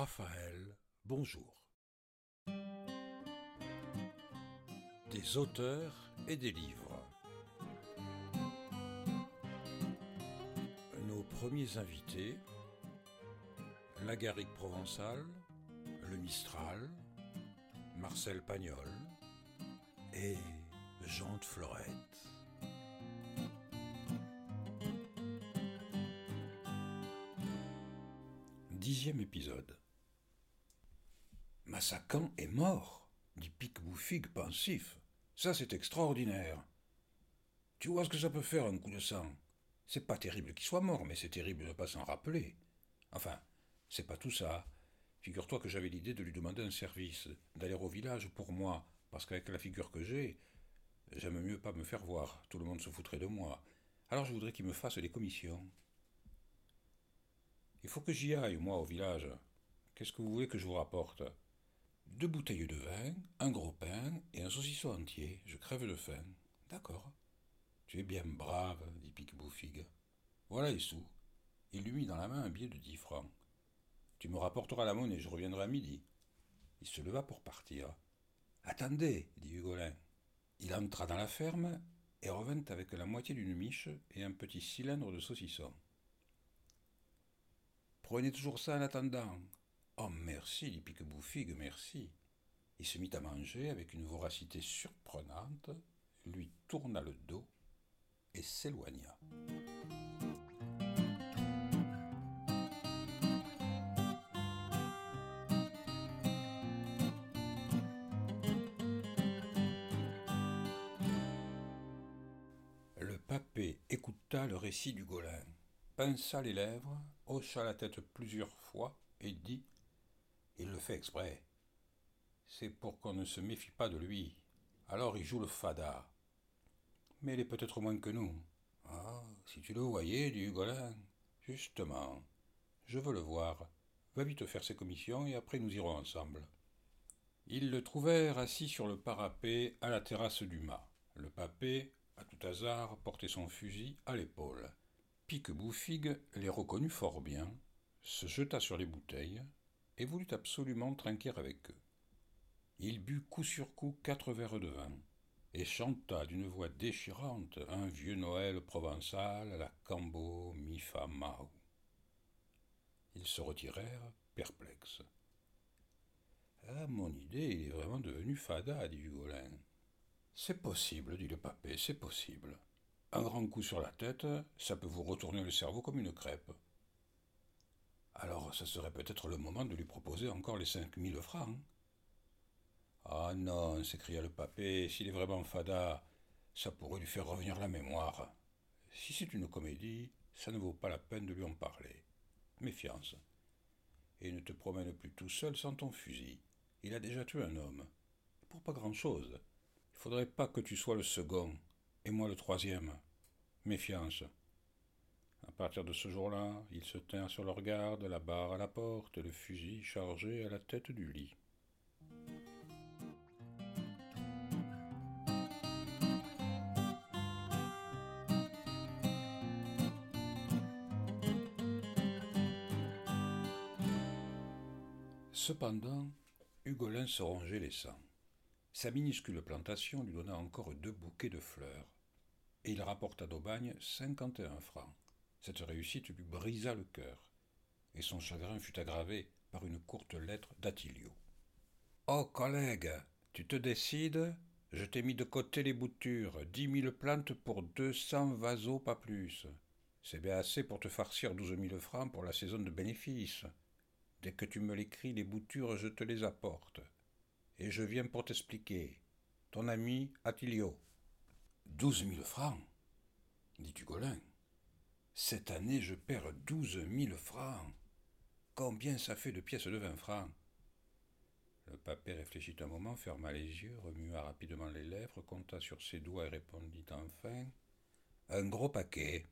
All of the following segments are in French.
Raphaël, bonjour. Des auteurs et des livres. Nos premiers invités, la garrigue provençale, le Mistral, Marcel Pagnol et Jean de Florette. Dixième épisode. Massacan est mort, dit Pic-Bouffigue pensif. Ça, c'est extraordinaire. Tu vois ce que ça peut faire un coup de sang? C'est pas terrible qu'il soit mort, mais c'est terrible de ne pas s'en rappeler. Enfin, c'est pas tout ça. Figure-toi que j'avais l'idée de lui demander un service, d'aller au village pour moi, parce qu'avec la figure que j'ai, j'aime mieux pas me faire voir, tout le monde se foutrait de moi. Alors je voudrais qu'il me fasse des commissions. Il faut que j'y aille, moi, au village. Qu'est-ce que vous voulez que je vous rapporte? Deux bouteilles de vin, un gros pain et un saucisson entier. Je crève de faim. D'accord. Tu es bien brave, dit Pique-Bouffigue. Voilà les sous. Il lui mit dans la main un billet de dix francs. Tu me rapporteras la monnaie, je reviendrai à midi. Il se leva pour partir. Attendez, dit Hugolin. Il entra dans la ferme et revint avec la moitié d'une miche et un petit cylindre de saucisson. Prenez toujours ça en attendant. Oh, merci, dit Pique-Bouffigue, merci. Il se mit à manger avec une voracité surprenante, lui tourna le dos et s'éloigna. Le papé écouta le récit du Golin pinça les lèvres, hocha la tête plusieurs fois et dit Il le fait exprès. C'est pour qu'on ne se méfie pas de lui. Alors il joue le fada. Mais il est peut-être moins que nous. Ah, si tu le voyais, dit Hugolin. Justement, je veux le voir. Va vite faire ses commissions et après nous irons ensemble. Ils le trouvèrent assis sur le parapet à la terrasse du mât. Le papé, à tout hasard, portait son fusil à l'épaule. Pique-Bouffigue les reconnut fort bien, se jeta sur les bouteilles et voulut absolument trinquer avec eux. Il but coup sur coup quatre verres de vin et chanta d'une voix déchirante un vieux Noël provençal à la Cambo mi fa mau. Ils se retirèrent perplexes. Ah, mon idée, il est vraiment devenu fada, dit Hugolin. C'est possible, dit le papé, c'est possible. Un grand coup sur la tête, ça peut vous retourner le cerveau comme une crêpe. Alors, ça serait peut-être le moment de lui proposer encore les cinq mille francs. Ah non, s'écria le papé, s'il est vraiment fada, ça pourrait lui faire revenir la mémoire. Si c'est une comédie, ça ne vaut pas la peine de lui en parler. Méfiance. Et ne te promène plus tout seul sans ton fusil. Il a déjà tué un homme. Pour pas grand-chose. Il faudrait pas que tu sois le second et moi le troisième. Méfiance. À partir de ce jour-là, ils se tinrent sur leur garde, la barre à la porte, le fusil chargé à la tête du lit. Cependant, Hugolin se rongeait les sangs. Sa minuscule plantation lui donna encore deux bouquets de fleurs, et il rapporta d'Aubagne cinquante et un francs. Cette réussite lui brisa le cœur, et son chagrin fut aggravé par une courte lettre d'Attilio. Oh, collègue, tu te décides? Je t'ai mis de côté les boutures, dix mille plantes pour deux cents vaseaux, pas plus. C'est bien assez pour te farcir douze mille francs pour la saison de bénéfices. Dès que tu me l'écris, les boutures, je te les apporte et je viens pour t'expliquer. Ton ami Attilio. Douze mille francs? Dit Hugolin. Cette année, je perds douze mille francs. Combien ça fait de pièces de vingt francs? Le papé réfléchit un moment, ferma les yeux, remua rapidement les lèvres, compta sur ses doigts et répondit enfin Un gros paquet.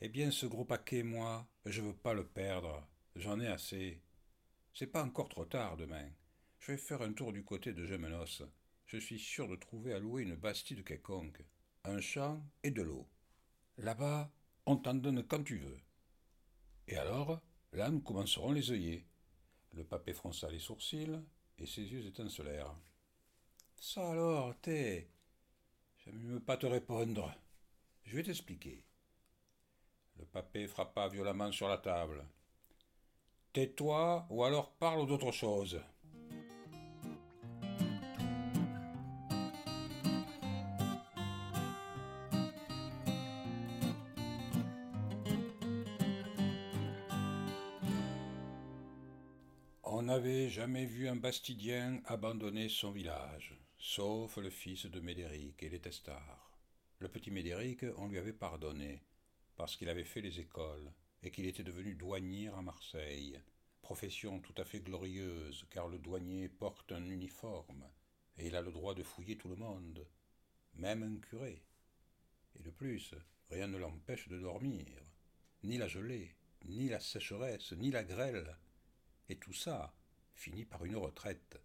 Eh bien, ce gros paquet, moi, je veux pas le perdre. J'en ai assez. C'est pas encore trop tard demain. Je vais faire un tour du côté de Gemenos. Je suis sûr de trouver à louer une bastide quelconque, un champ et de l'eau. Là-bas, on t'en donne quand tu veux. Et alors, là, nous commencerons les œillets. Le papé fronça les sourcils et ses yeux étincelèrent. Ça alors, t'es. J'aime mieux pas te répondre. Je vais t'expliquer. Le papé frappa violemment sur la table. Tais-toi ou alors parle d'autre chose. On n'avait jamais vu un Bastidien abandonner son village, sauf le fils de Médéric et les testards. Le petit Médéric, on lui avait pardonné, parce qu'il avait fait les écoles et qu'il était devenu douanier à Marseille, profession tout à fait glorieuse, car le douanier porte un uniforme, et il a le droit de fouiller tout le monde, même un curé. Et de plus, rien ne l'empêche de dormir, ni la gelée, ni la sécheresse, ni la grêle, et tout ça finit par une retraite,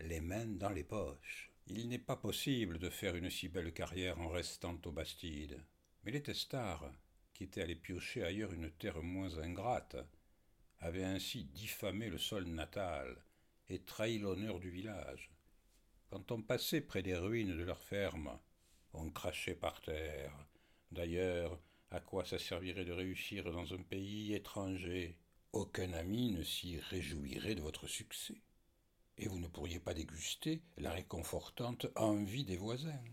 les mains dans les poches. Il n'est pas possible de faire une si belle carrière en restant aux Bastides. Mais les testards, qui était allé piocher ailleurs une terre moins ingrate, avait ainsi diffamé le sol natal et trahi l'honneur du village. Quand on passait près des ruines de leur ferme, on crachait par terre. D'ailleurs, à quoi ça servirait de réussir dans un pays étranger Aucun ami ne s'y réjouirait de votre succès, et vous ne pourriez pas déguster la réconfortante envie des voisins.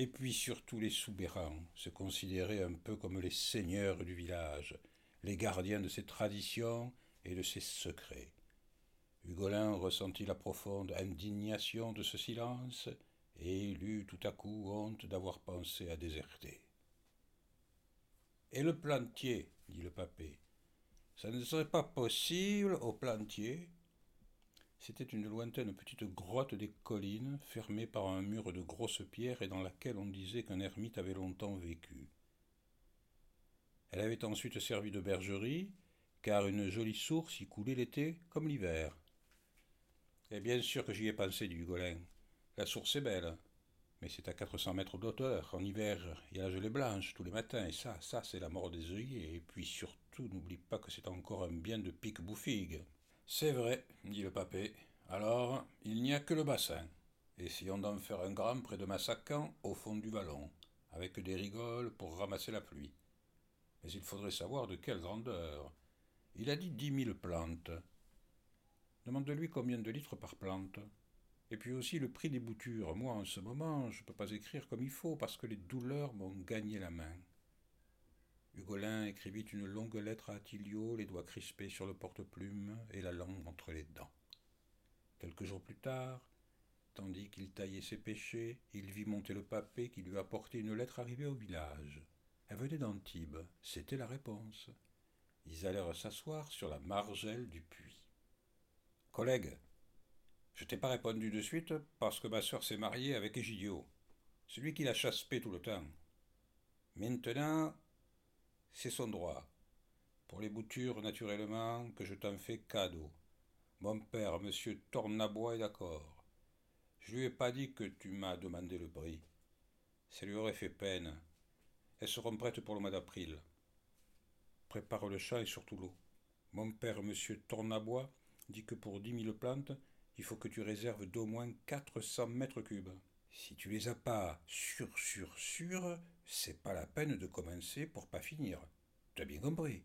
Et puis surtout les soubérants se considéraient un peu comme les seigneurs du village, les gardiens de ses traditions et de ses secrets. Hugolin ressentit la profonde indignation de ce silence, et il eut tout à coup honte d'avoir pensé à déserter. Et le plantier, dit le papé, ça ne serait pas possible au plantier c'était une lointaine petite grotte des collines, fermée par un mur de grosses pierres et dans laquelle on disait qu'un ermite avait longtemps vécu. Elle avait ensuite servi de bergerie, car une jolie source y coulait l'été comme l'hiver. Et bien sûr que j'y ai pensé, dit Hugolin. La source est belle, mais c'est à quatre cents mètres d'auteur. En hiver, il y a la gelée blanche tous les matins, et ça, ça, c'est la mort des œillets. Et puis surtout, n'oublie pas que c'est encore un bien de pique bouffigue. C'est vrai, dit le papé. Alors, il n'y a que le bassin. Essayons d'en faire un grand près de Massacan, au fond du vallon, avec des rigoles pour ramasser la pluie. Mais il faudrait savoir de quelle grandeur. Il a dit dix mille plantes. Demande-lui combien de litres par plante. Et puis aussi le prix des boutures. Moi, en ce moment, je ne peux pas écrire comme il faut parce que les douleurs m'ont gagné la main. Hugolin écrivit une longue lettre à Attilio, les doigts crispés sur le porte-plume et la langue entre les dents. Quelques jours plus tard, tandis qu'il taillait ses péchés, il vit monter le papé qui lui apportait une lettre arrivée au village. Elle venait d'Antibes, c'était la réponse. Ils allèrent s'asseoir sur la margelle du puits. Collègue, je t'ai pas répondu de suite parce que ma sœur s'est mariée avec Egidio, celui qui l'a chaspé tout le temps. Maintenant, c'est son droit. Pour les boutures, naturellement, que je t'en fais cadeau. Mon père, monsieur Tornabois, est d'accord. Je lui ai pas dit que tu m'as demandé le prix. Ça lui aurait fait peine. Elles seront prêtes pour le mois d'avril. Prépare le chat et surtout l'eau. Mon père, monsieur Tornabois, dit que pour dix mille plantes, il faut que tu réserves d'au moins quatre cents mètres cubes. Si tu les as pas sur, sur, sur, c'est pas la peine de commencer pour pas finir. Tu as bien compris.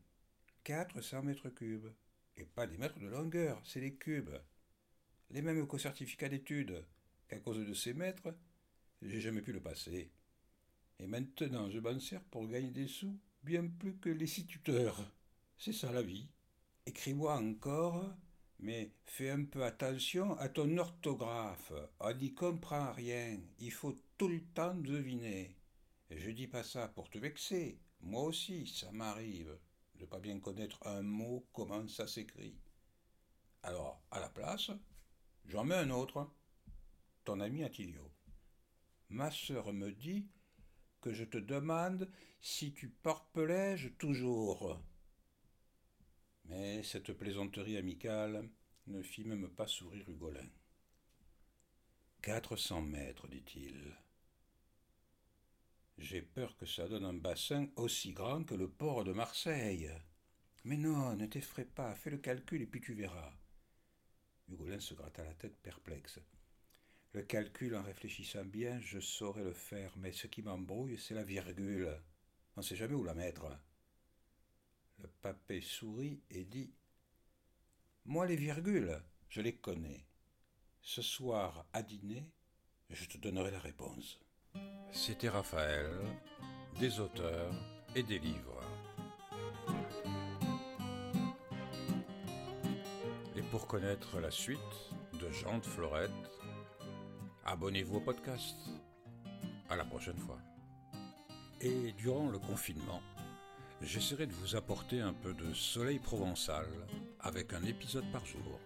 400 mètres cubes. Et pas des mètres de longueur, c'est les cubes. Les mêmes qu'au certificat d'études, qu'à cause de ces mètres, j'ai jamais pu le passer. Et maintenant, je m'en sers pour gagner des sous, bien plus que les six tuteurs. C'est ça la vie. Écris-moi encore mais fais un peu attention à ton orthographe. On n'y comprend rien. Il faut tout le temps deviner. Et je dis pas ça pour te vexer. Moi aussi, ça m'arrive de pas bien connaître un mot, comment ça s'écrit. Alors, à la place, j'en mets un autre. Ton ami Attilio. Ma sœur me dit que je te demande si tu parpelèges toujours. Mais cette plaisanterie amicale ne fit même pas sourire Hugolin. Quatre cents mètres, dit-il. J'ai peur que ça donne un bassin aussi grand que le port de Marseille. Mais non, ne t'effraie pas, fais le calcul et puis tu verras. Hugolin se gratta la tête perplexe. Le calcul, en réfléchissant bien, je saurais le faire, mais ce qui m'embrouille, c'est la virgule. On ne sait jamais où la mettre. Papé sourit et dit Moi, les virgules, je les connais. Ce soir, à dîner, je te donnerai la réponse. C'était Raphaël, des auteurs et des livres. Et pour connaître la suite de Jean de Florette, abonnez-vous au podcast. À la prochaine fois. Et durant le confinement, j'essaierai de vous apporter un peu de soleil provençal avec un épisode par jour.